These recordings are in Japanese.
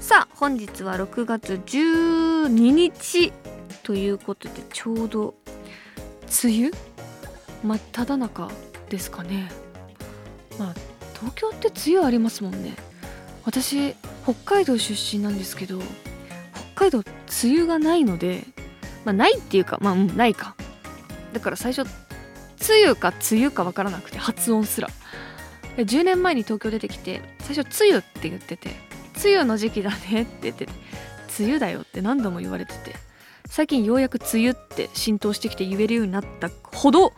さあ本日は6月12日ということでちょうど梅雨？真っ只中ですかね。まあ東京って梅雨ありますもんね。私北海道出身なんですけど北海道梅雨がないのでまあないっていうかまあないか。だから最初梅雨か梅雨か分からなくて発音すら。10年前に東京出てきて最初梅雨って言ってて梅雨の時期だねって言って梅雨だよって何度も言われてて最近ようやく梅雨って浸透してきて言えるようになったほど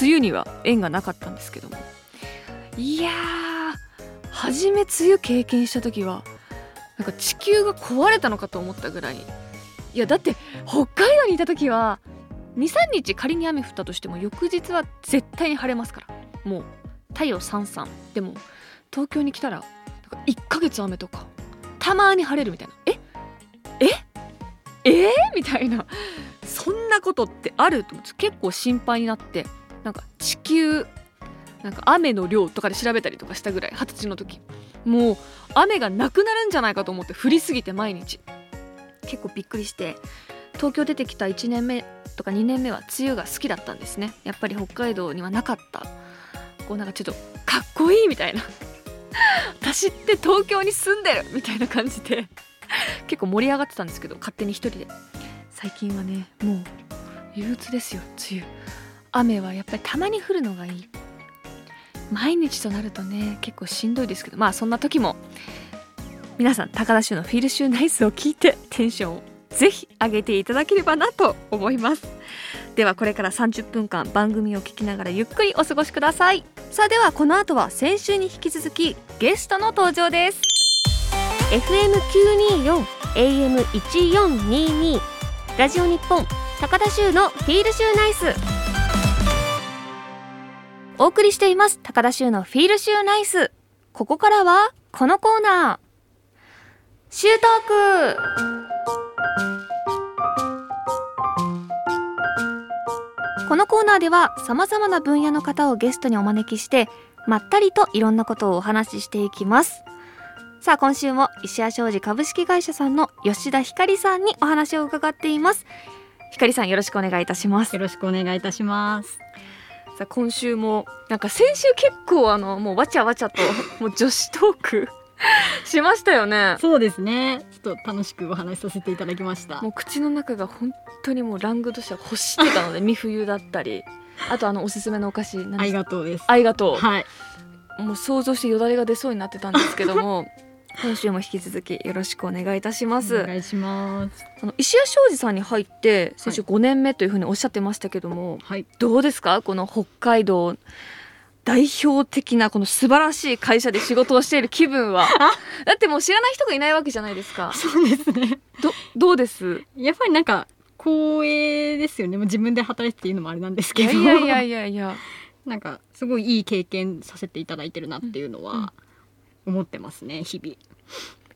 梅雨には縁がなかったんですけども。いやー初め梅雨経験した時はなんか地球が壊れたのかと思ったぐらい。いやだって北海道にいた時は23日仮に雨降ったとしても翌日は絶対に晴れますから。もう太陽さんさん。でも東京に来たら1ヶ月雨とかたまに晴れるみたいな。え？え？え？ー、みたいな。そんなことってあると思って結構心配になってなんか地球なんか雨の量とかで調べたりとかしたぐらい二十歳の時。もう雨がなくなるんじゃないかと思って降りすぎて毎日。結構びっくりして東京出てきた1年目とか2年目は梅雨が好きだったんですね。やっぱり北海道にはなかった。こうなんかちょっとかっこいいみたいな。私って東京に住んでるみたいな感じで。結構盛り上がってたんですけど勝手に一人で。最近はねもう憂鬱ですよ梅雨。雨はやっぱりたまに降るのがいい。毎日となるとね結構しんどいですけど。まあそんな時も皆さん高田州のフィールシューナイスを聞いてテンションをぜひ上げていただければなと思います。ではこれから30分間番組を聞きながらゆっくりお過ごしください。さあではこの後は先週に引き続きゲストの登場です。FM924 AM1422 ラジオ日本高田州のフィールシューナイス。お送りしています高田州のフィールシューナイス。ここからはこのコーナー。シュートークこのコーナーでは様々な分野の方をゲストにお招きしてまったりといろんなことをお話ししていきます。さあ今週も石屋商事株式会社さんの吉田ひかりさんにお話を伺っています。ひかりさんよろしくお願いいたします。よろしくお願いいたします。さあ今週もなんか先週結構あのもうわちゃわちゃともう女子トーク しましたよねそうですね。ちょっと楽しくお話しさせていただきましたも。う口の中が本当にもうラングドシャ欲してたので 三冬だったりあとあのおすすめのお菓子何ありがとうです。ありがとはい。うもう想像してよだれが出そうになってたんですけども 今週も引き続きよろしくお願いいたしますお願いします。あの石屋商事さんに入って先週5年目というふうにおっしゃってましたけども、はい。どうですか？この北海道代表的なこの素晴らしい会社で仕事をしている気分はだってもう知らない人がいないわけじゃないですかそうですね。どどうです？やっぱりなんか光栄ですよね。もう自分で働いてっていうのもあれなんですいけど。やいやいやいやいやなんかすごいいい経験させていただいてるなっていうのうんは思ってますね。日々。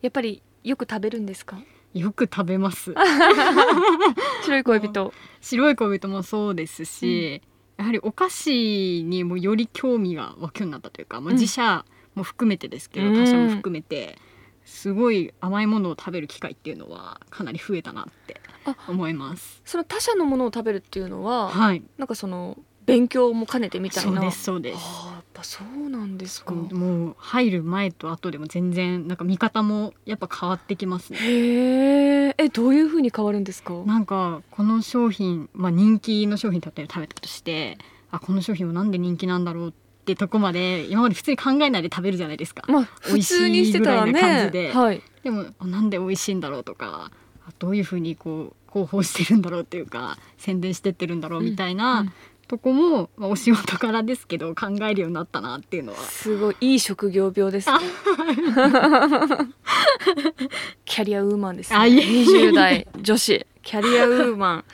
やっぱりよく食べるんですか？よく食べます。白い恋人白い恋人もそうですし、やはりお菓子にもより興味が湧くようになったというか、まあ、うん。自社も含めてですけど、うん。他社も含めてすごい甘いものを食べる機会っていうのはかなり増えたなってあ思います。その他社のものを食べるっていうのは、はい、なんかその勉強も兼ねてみたいな。そうですそうです。あーやっぱそうなんですか。もう入る前と後でも全然なんか見方もやっぱ変わってきますね。へー。えどういう風に変わるんですか？なんかこの商品、まあ、人気の商品だったり食べたとしてあこの商品はなんで人気なんだろうってとこまで今まで普通に考えないで食べるじゃないですか。まあ普通にしてたら美味しいぐらいな感ね。じで。はい。でもあなんで美味しいんだろうとかあどういうふうにこう広報してるんだろうっていうか宣伝してってるんだろうみたいな、うんとこも、まあ、お仕事からですけど考えるようになったなっていうのは。すごいいい職業病ですね。キャリアウーマンですね。あいえいえ。20代女子。キャリアウーマン。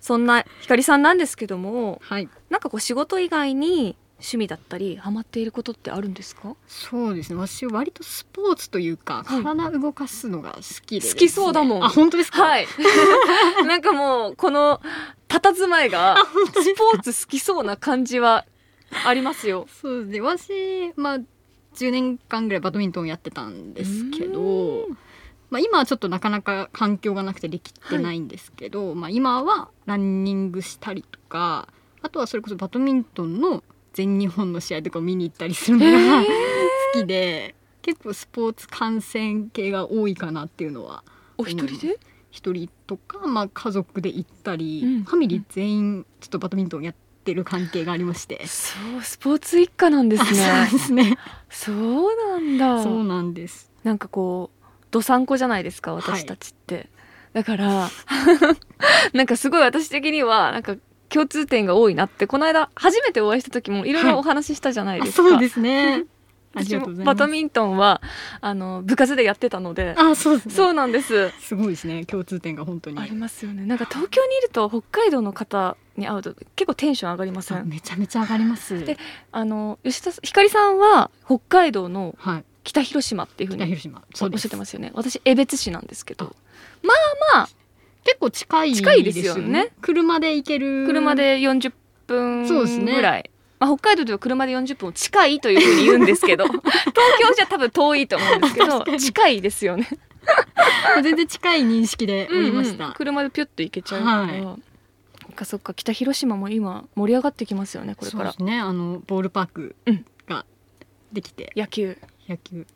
そんなひかりさんなんですけどもはい。なんかこう仕事以外に趣味だったりハマっていることってあるんですか？そうですね。私割とスポーツというかはい。体動かすのが好きでね、好きそうだもん。あ本当ですか？はい。なんかもうこの佇まいがスポーツ好きそうな感じはありますよ。そうですね。私まあ10年間ぐらいバドミントンやってたんですけうど、まあ、今はちょっとなかなか環境がなくてできてないんですけど、まあ、今はランニングしたりとかあとはそれこそバドミントンの全日本の試合とかを見に行ったりするのが好きで結構スポーツ観戦系が多いかなっていうのはお一人で？一人とか、まあ、家族で行ったり、うんファミリー全員ちょっとバドミントンやってる関係がありまして。そうスポーツ一家なんですあそうねですね。そうなんだ。そうなんです。なんかこうどさんこじゃないですか私たちって、だから なんかすごい私的にはなんか共通点が多いなってこの間初めてお会いした時もいろいろお話ししたじゃないあですか、そうですね。バドミントンはあの部活でやってたのであ、そうですね。そうなんですすごいですね。共通点が本当に。ありますよねなんか東京にいると北海道の方に会うと結構テンション上がりません？あめちゃめちゃ上がります。であの吉田ひかりさんは北海道のはい。北広島っていうふうに。おっしゃってますよね私江別市なんですけど結構近い近いですよね。車で行ける。車。で40分ぐらい、まあ、北海道では車で40分近いというふうに言うんですけど 東京じゃ多分遠いと思うんですけど近いですよね。全然近い認識でおりました。うんうん車でピュッと行けちゃうから、はい。そっかそっか北広島も今盛り上がってきますよねこれから。そうですね。あのボールパークうん。ができて、野球。野球。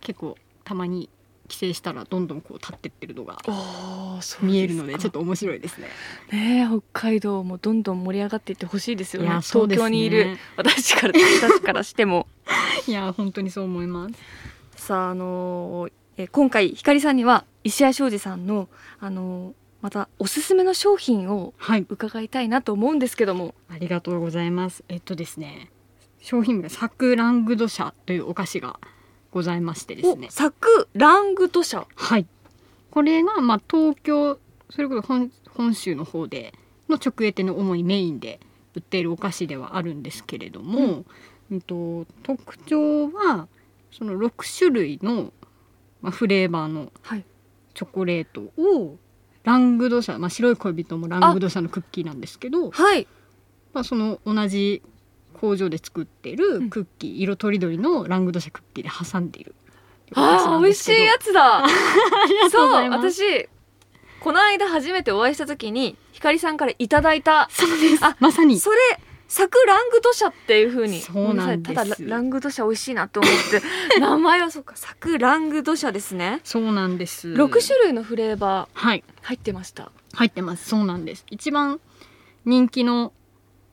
結構たまに帰省したらどんどんこう立ってってるのが見えるのでちょっとと面白いですね。ねえ北海道もどんどん盛り上がっていってほしいですよいねね東京にいる私から私からしても いや本当にそう思います。さああのーえー今回ひかりさんには石谷庄司さんのあのーまたおすすめの商品をはい。伺いたいなと思うんですけどもありがとうございます。えっとですね、商品名サクラングド社というお菓子がございましてですね。お。サクラングド社。はい。これがまあ東京それこそ本本州の方での直営店の主にメインで売っているお菓子ではあるんですけれども、うん。と特徴はその6種類の、まあ、フレーバーのはい。チョコレートをラングド社、まあ、白い恋人もラングド社のクッキーなんですけどはい。まあ、その同じ工場で作ってるクッキー、色とりどりのラングドシャクッキーで挟んでいる。あー美味しいやつだ。そう私この間初めてお会いした時にひかりさんからいただいたそうです。あまさに。それサクラングド社っていう風にそうなんです。た。だラングド社美味しいなと思って。名前はそうか。サクラングド社ですね。そうなんです。6種類のフレーバはい。ー入ってました。入ってます。そうなんです。一番人気の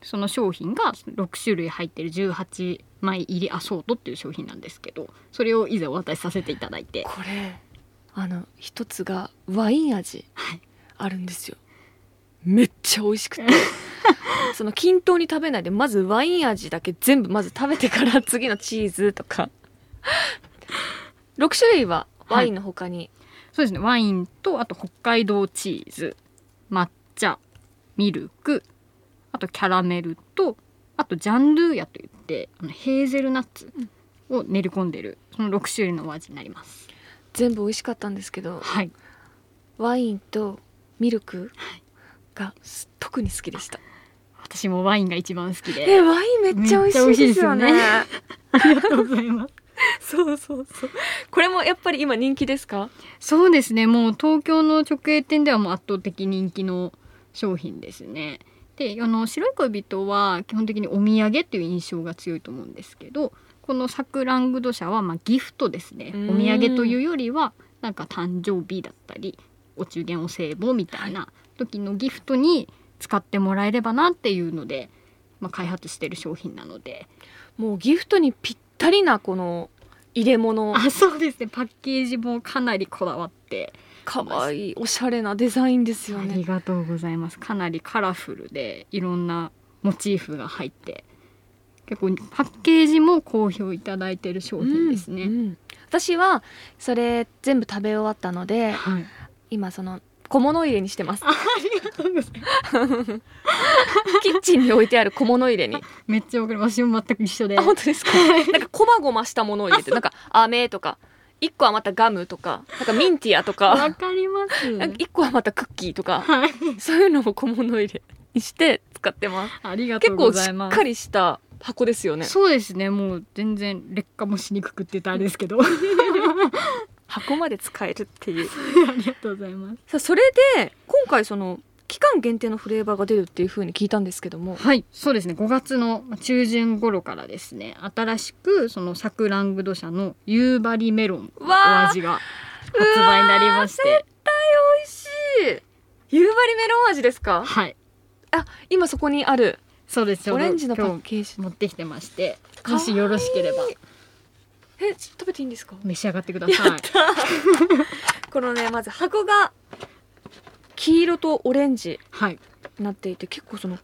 その商品が6種類入ってる18枚入りアソートっていう商品なんですけどそれを以前お渡しさせていただいて。これあの一つがワイン味はい。あるんですよ。めっちゃ美味しくて。その均等に食べないでまずワイン味だけ全部まず食べてから次のチーズとか。6種類はワインの他に、そうですね。ワインとあと北海道チーズ抹茶ミルクあとキャラメルとあとジャンドゥーヤといってあのヘーゼルナッツを練り込んでるその6種類のお味になります。全部美味しかったんですけどはい。ワインとミルクがす特に好きでした。私もワインが一番好きえでワインめっちゃ美味しいですよね。めっちゃ ありがとうございます。そうそうそう。これもやっぱり今人気ですか？そうですね。もう東京の直営店ではもう圧倒的人気の商品ですねであの白い恋人は基本的にお土産っていう印象が強いと思うんですけどこのサクラングド社はまあギフトですね。うん。お土産というよりはなんか誕生日だったりお中元お歳暮みたいな時のギフトに使ってもらえればなっていうので、まあ、開発してる商品なので。もうギフトにぴったりなこの入れ物。あそうですね。パッケージもかなりこだわってかわいいおしゃれなデザインですよありねがとうございます。かなりカラフルでいろんなモチーフが入って結構パッケージも好評いただいてる商品ですね、うんうん。私はそれ全部食べ終わったのではい。今その小物入れにしてます。あありがとうございます。キッチンに置いてある小物入れに。めっちゃわかります私も全く一緒で。あ本当ですか？なんかこまごましたものを入れてなんか飴とか一個はまたガムとかなんかミンティアとわかかります。一個はまたクッキーとかはい。そういうのを小物入れにして使ってます。ありがとう結構しございます。っかりした箱ですよね。そうですね。もう全然劣化もしにくくって言ったらあれですけど。あ 箱まで使えるっていう。りがとうございます。さあそれで今回その期間限定のフレーバーが出るっていう風に聞いたんですけども。はいそうですね。5月の中旬頃からですね。新しくそのサクラングド社の夕張メロンのお味が発売になりまして。美味しい。夕張メロン味ですか？はい。あ今そこにあるそうです。オレンジのパッ今ケージ。日持ってきてましてもしよろしければ。え食べていいんですか？召し上がってください。このねまず箱が黄色とオレンジはい。になっていて結構その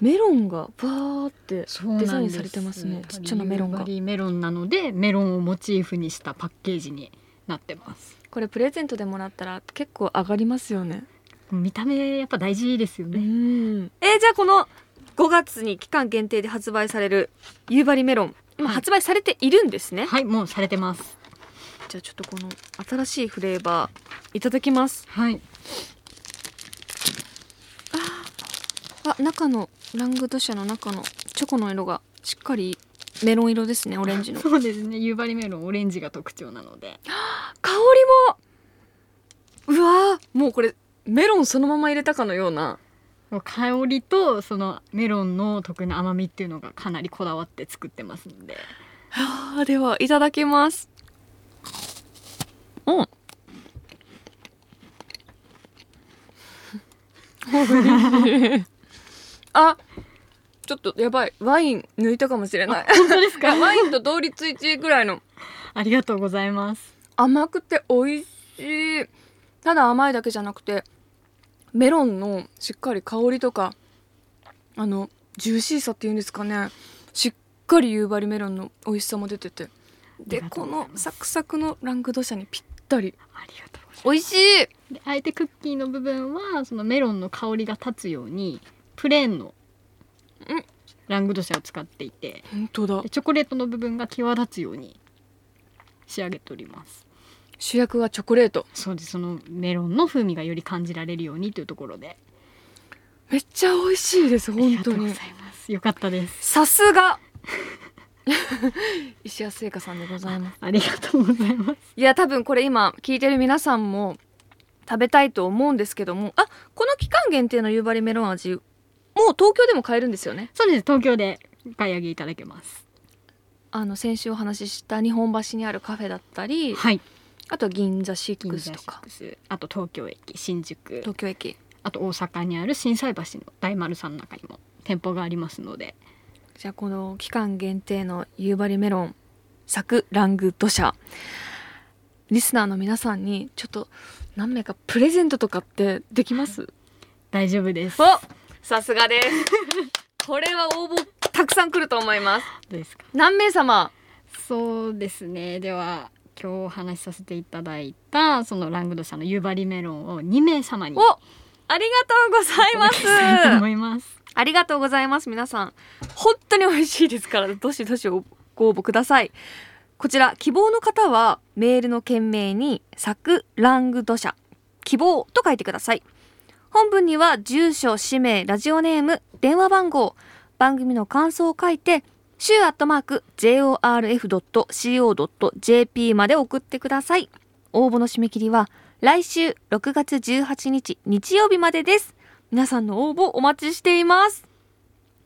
メロンがバーってデザインされてますね。ちっちゃなメロンが。メロンなのでメロンをモチーフにしたパッケージになってます。これプレゼントでもらったら結構上がりますよね。見た目やっぱ大事ですようね、ん。えーじゃあこの5月に期間限定で発売される夕張メロン今はい。発売されているんですね、はいもうされてます。じゃあちょっとこの新しいフレーバーいただきます。はいあ中のラングドシャの中のチョコの色がしっかりメロン色ですねオレンジの。香 そうですね夕張メロンオレンジが特徴なので。りもうわーもうこれメロンそのまま入れたかのような。香りとそのメロンの特有の甘みっていうのがかなりこだわって作ってますので。あーではいただきます。うん あちょっとやばい。ワイン抜いたかもしれない。本当ですか？ワインと同率1位ぐらいの。ありがとうございます。甘くて美味しい。ただ甘いだけじゃなくてメロンのしっかり香りとかあのジューシーさっていうんですかね。しっかり夕張メロンの美味しさも出てて。でこのサクサクのラングドシャにぴったり。ありがとう美味しい。であえてクッキーの部分はそのメロンの香りが立つようにプレーンのうん。ラングドシャを使っていて。本当だ。でチョコレートの部分が際立つように仕上げております。主役はチョコレート。そうです。そのメロンの風味がより感じられるようにというところで。めっちゃ美味しいですあり本当に。がとうございます。よかったです。さすが 石谷製菓さんでございます。ありがとうございます。いや多分これ今聞いてる皆さんも食べたいと思うんですけども。あこの期間限定の夕張メロン味もう東京でも買えるんですよね。そうです。東京でお買い上げいただけます。あの先週お話しした日本橋にあるカフェだったりはい。あとは銀座シックスとか。あと東京駅新宿。東京駅。あと大阪にある心斎橋の大丸さんの中にも店舗がありますのでじゃあこの期間限定の夕張メロンサクラングドシャリスナーの皆さんにちょっと何名かプレゼントとかってできます？大丈夫です。おさすがです。これは応募たくさん来ると思います。ですか？何名様？そうですね。では今日お話しさせていただいたそのラングド社の夕張メロンを2名様におありがとうございまお届けしたいと思すいます。ありがとうございます皆さん。本当に美味しいですからどしどしご応募ください。こちら希望の方はメールの件名にサクラングド社希望と書いてください。本文には住所氏名ラジオネーム電話番号番組の感想を書いて週アットマーク jorf.co.jp まで送ってください。応募の締め切りは来週6月18日日曜日までです。皆さんの応募お待ちしています。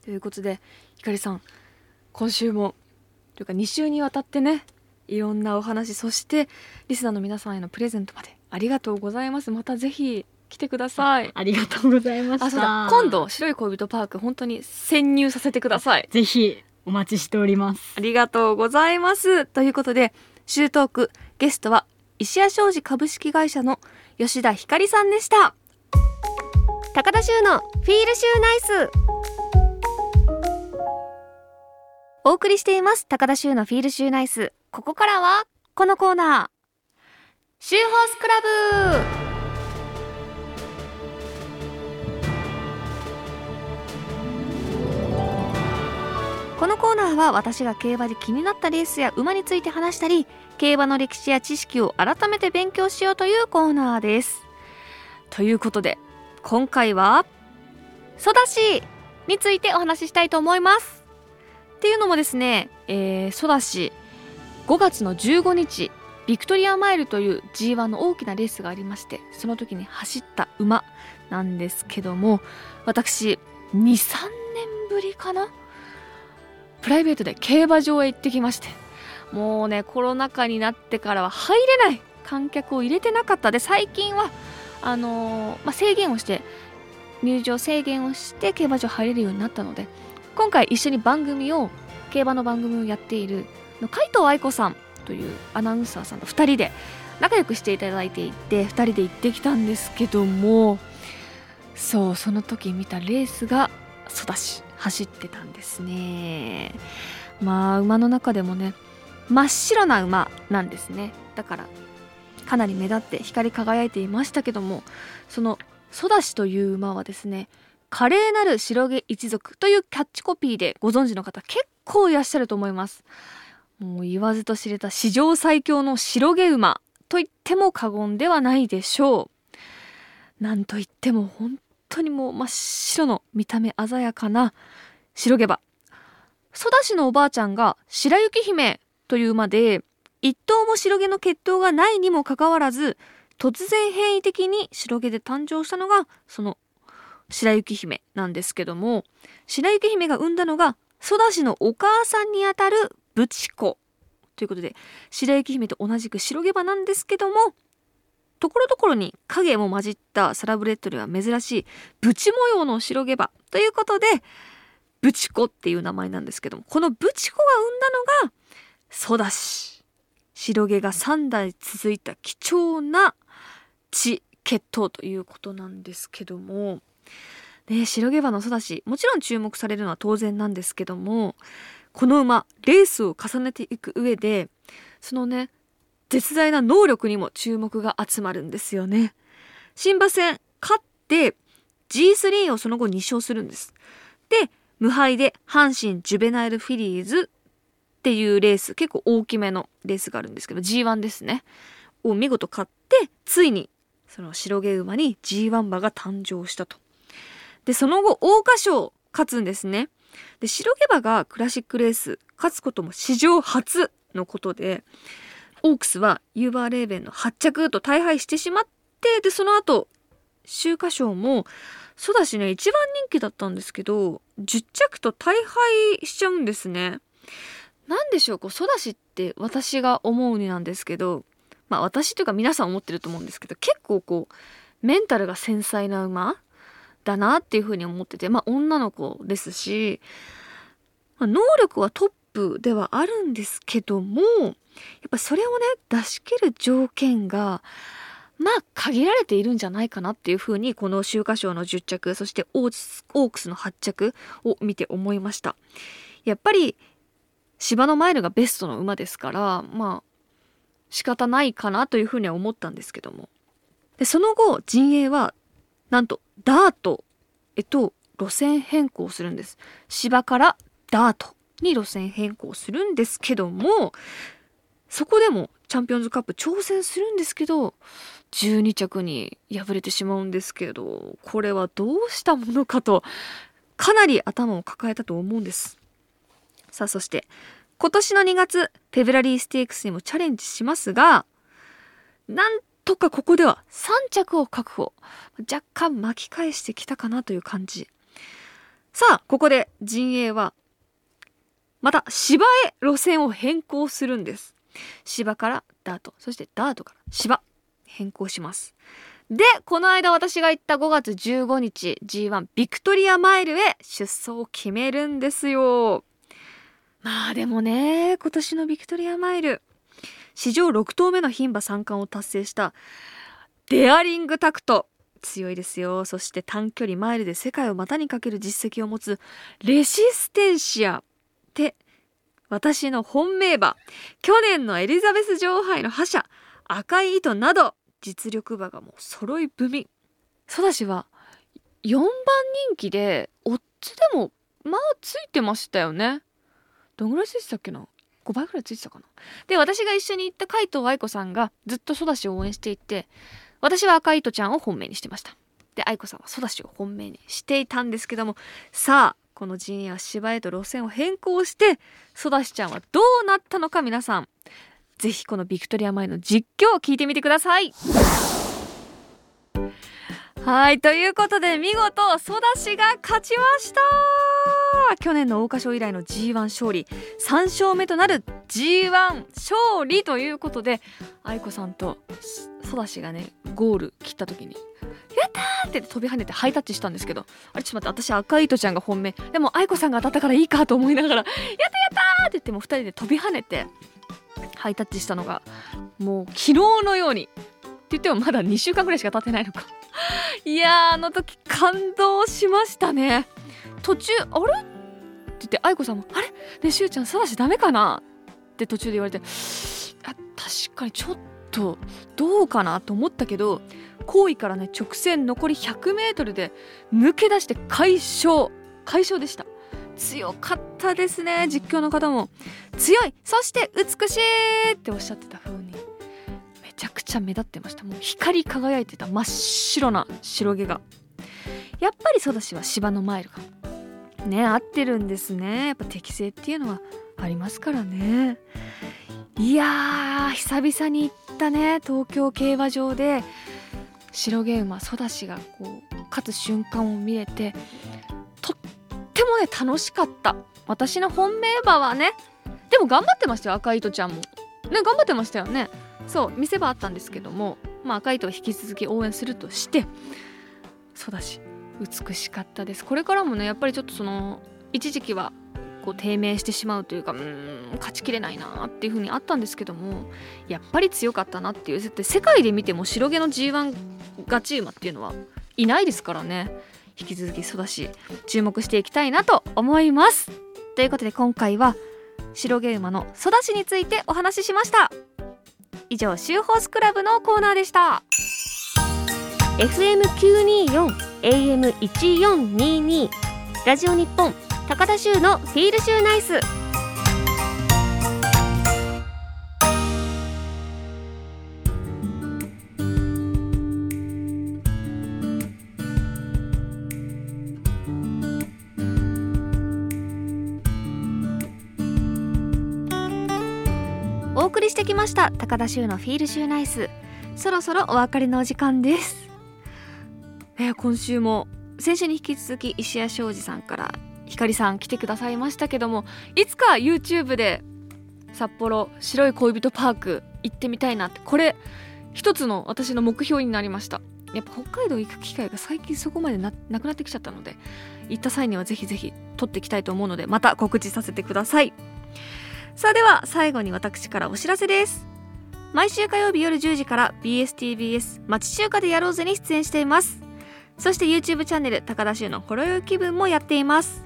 ということでひかりさん今週もというか2週にわたってねいろんなお話そしてリスナーの皆さんへのプレゼントまでありがとうございます。またぜひ来てください。ありがとうございました。あそうだ。今度白い恋人パーク本当に潜入させてください。ぜひお待ちしております。ありがとうございます。ということでシュートークゲストは石屋商事株式会社の吉田光さんでした。高田修のフィールシューナイス。お送りしています。高田修のフィールシューナイス。ここからはこのコーナー。シューホースクラブ。このコーナーは私が競馬で気になったレースや馬について話したり競馬の歴史や知識を改めて勉強しようというコーナーです。ということで今回はソダシについてお話ししたいと思います。っていうのもですね、えー、ソダシ5月の15日ビクトリアマイルという G1 の大きなレースがありましてその時に走った馬なんですけども私23年ぶりかなプライベートで競馬場へ行ってきましてもうねコロナ禍になってからは入れない観客を入れてなかった。で最近はあのー、まあ、制限をして入場制限をして競馬場入れるようになったので今回一緒に番組を競馬の番組をやっている海藤愛子さんというアナウンサーさんと2人で仲良くしていただいていて2人で行ってきたんですけどもそうその時見たレースがソダシ。走ってたんですね。まあ馬の中でもね真っ白な馬なんですね。だからかなり目立って光り輝いていましたけどもそのソダシという馬はですね華麗なる白毛一族というキャッチコピーでご存知の方結構いらっしゃると思います。もう言わずと知れた史上最強の白毛馬と言っても過言ではないでしょう。なんといっても本当にもう真っ白の見た目鮮やかな白毛馬ソダシのおばあちゃんが白雪姫という馬で一頭も白毛の血統がないにもかかわらず突然変異的に白毛で誕生したのがその白雪姫なんですけども白雪姫が産んだのがソダシのお母さんにあたるブチコということで白雪姫と同じく白毛馬なんですけどもところどころに影も混じったサラブレッドでは珍しいブチ模様の白毛馬ということでブチコっていう名前なんですけどもこのブチコが生んだのがソダシ白毛が3代続いた貴重な血血統ということなんですけどもね白毛馬のソダシもちろん注目されるのは当然なんですけどもこの馬レースを重ねていく上でそのね絶大な能力にも注目が集まるんですよね。新馬戦勝って G3 をその後2勝するんです。で、無敗で阪神ジュベナイルフィリーズっていうレース、結構大きめのレースがあるんですけど、G1 ですね。を見事勝って、ついにその白毛馬に G1 馬が誕生したと。で、その後、桜花賞勝つんですね。で、白毛馬がクラシックレース勝つことも史上初のことで、オークスはユーバーレーベンの8着と大敗してしまってでその後秋華賞もそうだしね一番人気だったんですけど10着と大敗しちゃうんですね。なんでしょうこうソダシって私が思うになんですけどまあ私というか皆さん思ってると思うんですけど結構こうメンタルが繊細な馬だなっていうふうに思っててまあ女の子ですし、ま、能力はトップではあるんですけどもやっぱそれをね出し切る条件がまあ限られているんじゃないかなっていうふうにこの秋華賞の10着そしてオークスの8着を見て思いました。やっぱり芝のマイルがベストの馬ですからまあ仕方ないかなというふうには思ったんですけども。でその後陣営はなんとダートへと路線変更するんです。芝からダート。に路線変更するんですけどもそこでもチャンピオンズカップ挑戦するんですけど12着に敗れてしまうんですけどこれはどうしたものかとかなり頭を抱えたと思うんです。さあそして今年の2月フェブラリーステークスにもチャレンジしますがなんとかここでは3着を確保若干巻き返してきたかなという感じ。さあここで陣営はまた芝へ路線を変更するんです。芝からダートそしてダートから芝変更します。でこの間私が行った5月15日 G1 ビクトリアマイルへ出走を決めるんですよ。まあでもね今年のビクトリアマイル。史上6頭目の牝馬三冠を達成したデアリングタクト。強いですよ。そして短距離マイルで世界を股にかける実績を持つレシステンシア。て私の本命馬。去年のエリザベス女王杯の覇者赤い糸など実力馬がもう揃い踏み。ソダシは4番人気でオッズでもまあついてましたよね。どんぐらいついてたっけな？5倍ぐらいついてたかな？で私が一緒に行った海藤愛子さんがずっとソダシを応援していて私は赤い糸ちゃんを本命にしてました。で愛子さんはソダシを本命にしていたんですけどもさあこの陣営は芝へと路線を変更してソダシちゃんはどうなったのか皆さん。ぜひこのビクトリア前の実況を聞いてみてください。はいということで見事ソダシが勝ちました。去年の桜花賞以来の G1 勝利3勝目となる G1 勝利ということで愛子さんとソダシがねゴール切った時に「やった!」って飛び跳ねてハイタッチしたんですけどあれちょっと待って私赤い糸ちゃんが本命でも愛子さんが当たったからいいかと思いながら「やったやった!」って言っても2人で飛び跳ねてハイタッチしたのがもう昨日のようにって言ってもまだ2週間ぐらいしか経ってないのかいやあの時感動しましたね途中あれ？って言って愛子さんも「あれ？ねえしゅうちゃんさらしダメかな?」って途中で言われてあ確かにちょっとどうかなと思ったけど行為からね直線残り 100m で抜け出して快勝。快勝でした。強かったですね実況の方も。強い！そして美しいっておっしゃってた風に。めちゃくちゃ目立ってました。もう光り輝いてた真っ白な白毛が。やっぱりソダシは芝のマイルがね合ってるんですね。やっぱ適性っていうのはありますからね。いやー久々に行ったね東京競馬場で。白毛馬ソダシがこう勝つ瞬間を見れてとってもね楽しかった。私の本命馬はねでも頑張ってましたよ赤い糸ちゃんも。ね頑張ってましたよね。そう見せ場あったんですけどもまあ赤い糸を引き続き応援するとしてそうだし美しかったです。これからもねやっぱりちょっとその一時期はこう低迷してしまうというかうん勝ちきれないなっていう風にあったんですけどもやっぱり強かったなっていう。絶対世界で見ても白毛の G1 ガチ馬っていうのはいないですからね。引き続き育し注目していきたいなと思います。ということで今回は白毛馬の育ちについてお話ししました。以上シューホースクラブのコーナーでした。FM924 AM1422 ラジオ日本高田州のフィールシューナイス。お送りしてきました高田州のフィールシューナイス。そろそろお別れのお時間です。えー今週も先週に引き続き石谷庄司さんからひかりさん来てくださいましたけどもいつか YouTube で札幌白い恋人パーク行ってみたいなってこれ一つの私の目標になりました。やっぱ北海道行く機会が最近そこまでななくなってきちゃったので行った際にはぜひぜひ撮っていきたいと思うのでまた告知させてください。さあでは最後に私からお知らせです。毎週火曜日夜10時から BSTBS 町中華でやろうぜに出演しています。そして YouTube チャンネル高田州のほろよい気分もやっています。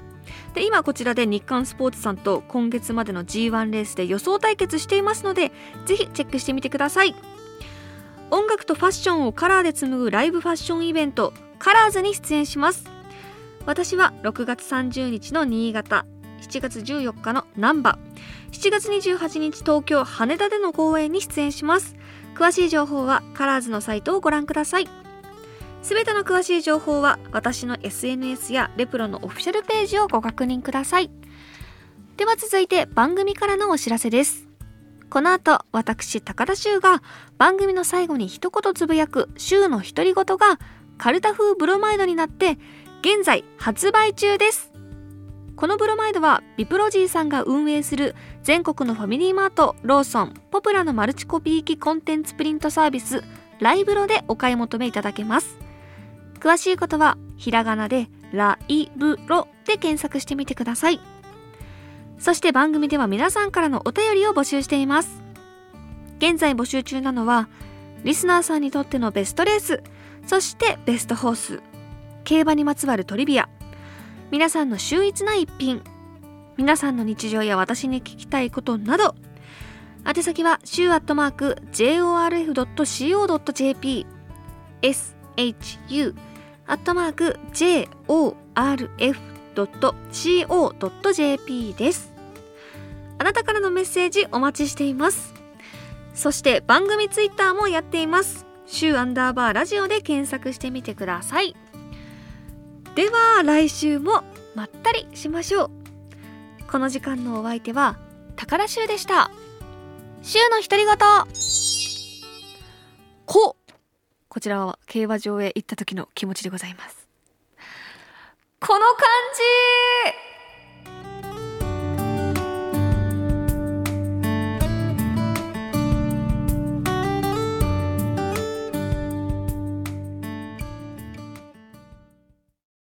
で今こちらで日刊スポーツさんと今月までの G1 レースで予想対決していますのでぜひチェックしてみてください。音楽とファッションをカラーで紡ぐライブファッションイベントカラーズに出演します。私は6月30日の新潟7月14日の難波。7月28日東京羽田での公演に出演します。詳しい情報はカラーズのサイトをご覧ください。すべての詳しい情報は私の SNS やレプロのオフィシャルページをご確認ください。では続いて番組からのお知らせです。この後私高田修が番組の最後に一言つぶやく週の独り言がカルタ風ブロマイドになって現在発売中です。このブロマイドはビプロジーさんが運営する全国のファミリーマート、ローソン、ポプラのマルチコピー機コンテンツプリントサービスライブロでお買い求めいただけます。詳しいことはひらがなでライブロで検索してみてください。そして番組では皆さんからのお便りを募集しています。現在募集中なのはリスナーさんにとってのベストレースそしてベストホース競馬にまつわるトリビア皆さんの秀逸な一品皆さんの日常や私に聞きたいことなど宛先は週アットマーク jorf.co.jp shu アットマーク jorf.co.jp です。あなたからのメッセージお待ちしています。そして番組ツイッターもやっています。週アンダーバーラジオで検索してみてください。では来週もまったりしましょう。この時間のお相手は高田修でした。週の独り言。ここちらは競馬場へ行った時の気持ちでございます。この感じ。